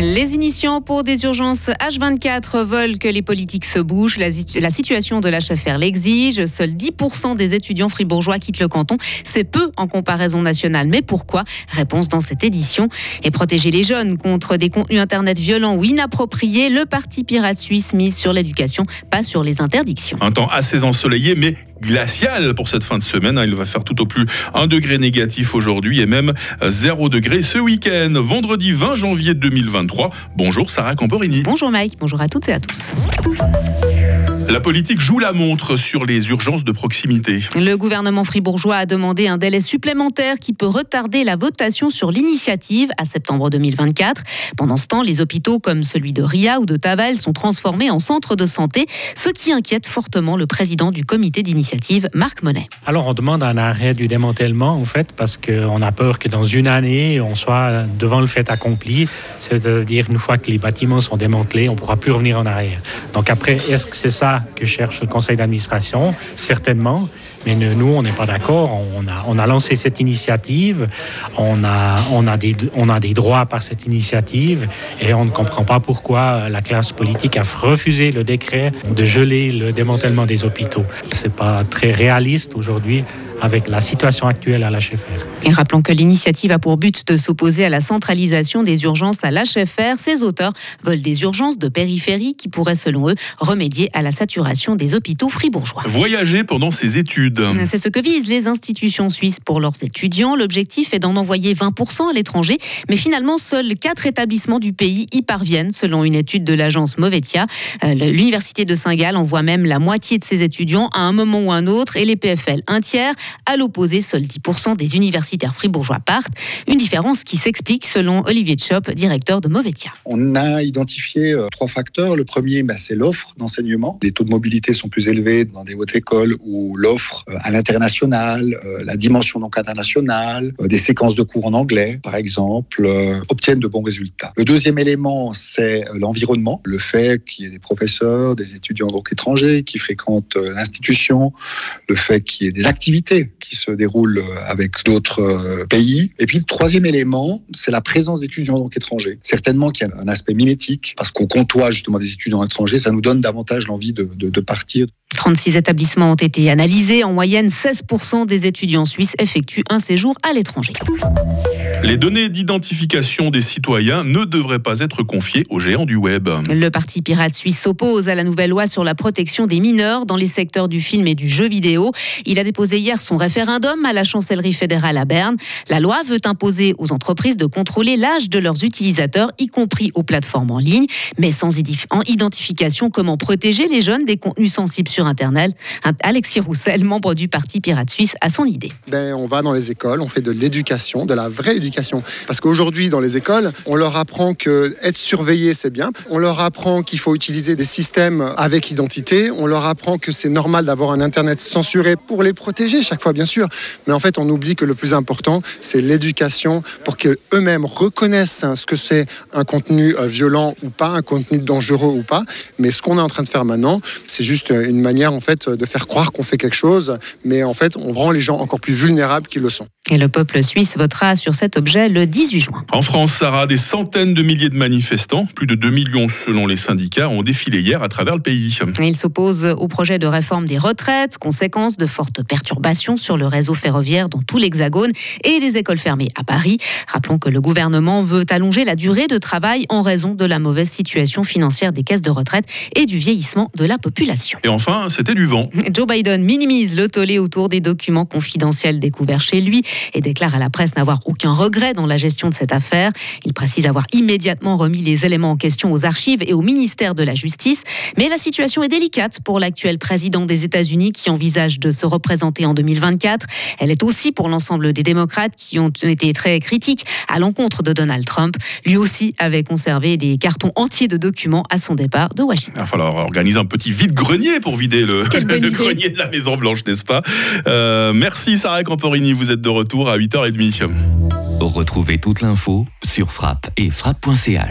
Les initiants pour des urgences H24 veulent que les politiques se bougent. La, situation de l'HFR l'exige. Seuls 10% des étudiants fribourgeois quittent le canton. C'est peu en comparaison nationale. Mais pourquoi? Réponse dans cette édition. Et protéger les jeunes contre des contenus Internet violents ou inappropriés, le Parti Pirate Suisse mise sur l'éducation, pas sur les interdictions. Un temps assez ensoleillé, mais glacial pour cette fin de semaine. Il va faire tout au plus 1 degré négatif aujourd'hui et même 0 degré ce week-end. Vendredi 20 janvier 2023. Bonjour Sarah Camporini. Bonjour Mike, bonjour à toutes et à tous. La politique joue la montre sur les urgences de proximité. Le gouvernement fribourgeois a demandé un délai supplémentaire qui peut retarder la votation sur l'initiative à septembre 2024. Pendant ce temps, les hôpitaux comme celui de Ria ou de Tavel sont transformés en centres de santé, ce qui inquiète fortement le président du comité d'initiative, Marc Monet. Alors on demande un arrêt du démantèlement en fait parce qu'on a peur que dans une année on soit devant le fait accompli, c'est-à-dire une fois que les bâtiments sont démantelés, on ne pourra plus revenir en arrière. Donc après, est-ce que c'est ça que cherche le conseil d'administration, certainement. Mais nous, on n'est pas d'accord. On a, on a lancé cette initiative. On a, on, a des, on a des droits par cette initiative. Et on ne comprend pas pourquoi la classe politique a refusé le décret de geler le démantèlement des hôpitaux. C'est pas très réaliste aujourd'hui avec la situation actuelle à l'HFR. Et rappelons que l'initiative a pour but de s'opposer à la centralisation des urgences à l'HFR. Ses auteurs veulent des urgences de périphérie qui pourraient, selon eux, remédier à la saturation des hôpitaux fribourgeois. Voyager pendant ses études. C'est ce que visent les institutions suisses pour leurs étudiants. L'objectif est d'en envoyer 20% à l'étranger, mais finalement, seuls 4 établissements du pays y parviennent, selon une étude de l'agence Movetia. Euh, l'université de Saint-Gall envoie même la moitié de ses étudiants à un moment ou un autre et les PFL un tiers. À l'opposé, seuls 10% des universitaires fribourgeois partent. Une différence qui s'explique selon Olivier Chop, directeur de Movetia. On a identifié euh, trois facteurs. Le premier, bah, c'est l'offre d'enseignement. Les taux de mobilité sont plus élevés dans des hautes écoles où l'offre euh, à l'international, euh, la dimension donc internationale, des séquences de cours en anglais, par exemple, obtiennent de bons résultats. Le deuxième élément, c'est l'environnement, le fait qu'il y ait des professeurs, des étudiants donc étrangers qui fréquentent l'institution, le fait qu'il y ait des activités qui se déroulent avec d'autres euh, pays. Et puis le troisième élément, c'est la présence d'étudiants étrangers. Certainement qu'il y a un aspect mimétique, parce qu'on côtoie justement des étudiants étrangers, ça nous donne davantage l'envie de, de, de partir. 36 établissements ont été analysés. En moyenne, 16% des étudiants suisses effectuent un séjour à l'étranger. Les données d'identification des citoyens ne devraient pas être confiées aux géants du web. Le Parti pirate suisse s'oppose à la nouvelle loi sur la protection des mineurs dans les secteurs du film et du jeu vidéo. Il a déposé hier son référendum à la chancellerie fédérale à Berne. La loi veut imposer aux entreprises de contrôler l'âge de leurs utilisateurs, y compris aux plateformes en ligne, mais sans identification. Comment protéger les jeunes des contenus sensibles sur Internet? Alexis Roussel, membre du Parti pirate suisse, a son idée. Ben, on va dans les écoles, on fait de l'éducation, de la vraie éducation parce qu'aujourd'hui, dans les écoles, on leur apprend que être surveillé, c'est bien. On leur apprend qu'il faut utiliser des systèmes avec identité. On leur apprend que c'est normal d'avoir un Internet censuré pour les protéger chaque fois, bien sûr. Mais en fait, on oublie que le plus important, c'est l'éducation pour qu'eux-mêmes reconnaissent ce que c'est un contenu euh, violent ou pas, un contenu dangereux ou pas. Mais ce qu'on est en train de faire maintenant, c'est juste une manière, en fait, de faire croire qu'on fait quelque chose. Mais en fait, on rend les gens encore plus vulnérables qu'ils le sont. Et le peuple suisse votera sur cet objet le 18 juin. En France, Sarah, des centaines de milliers de manifestants, plus de 2 millions selon les syndicats, ont défilé hier à travers le pays. Ils s'opposent au projet de réforme des retraites, conséquence de fortes perturbations sur le réseau ferroviaire dans tout l'Hexagone et des écoles fermées à Paris. Rappelons que le gouvernement veut allonger la durée de travail en raison de la mauvaise situation financière des caisses de retraite et du vieillissement de la population. Et enfin, c'était du vent. Joe Biden minimise le tollé autour des documents confidentiels découverts chez lui et déclare à la presse n'avoir aucun regret dans la gestion de cette affaire. Il précise avoir immédiatement remis les éléments en question aux archives et au ministère de la Justice. Mais la situation est délicate pour l'actuel président des États-Unis qui envisage de se représenter en 2024. Elle est aussi pour l'ensemble des démocrates qui ont été très critiques à l'encontre de Donald Trump. Lui aussi avait conservé des cartons entiers de documents à son départ de Washington. Il va falloir organiser un petit vide-grenier pour vider le, le grenier de la Maison-Blanche, n'est-ce pas? Euh, Merci Sarah Camporini, vous êtes de retour à 8h30. Retrouvez toute l'info sur frappe et frappe.ch.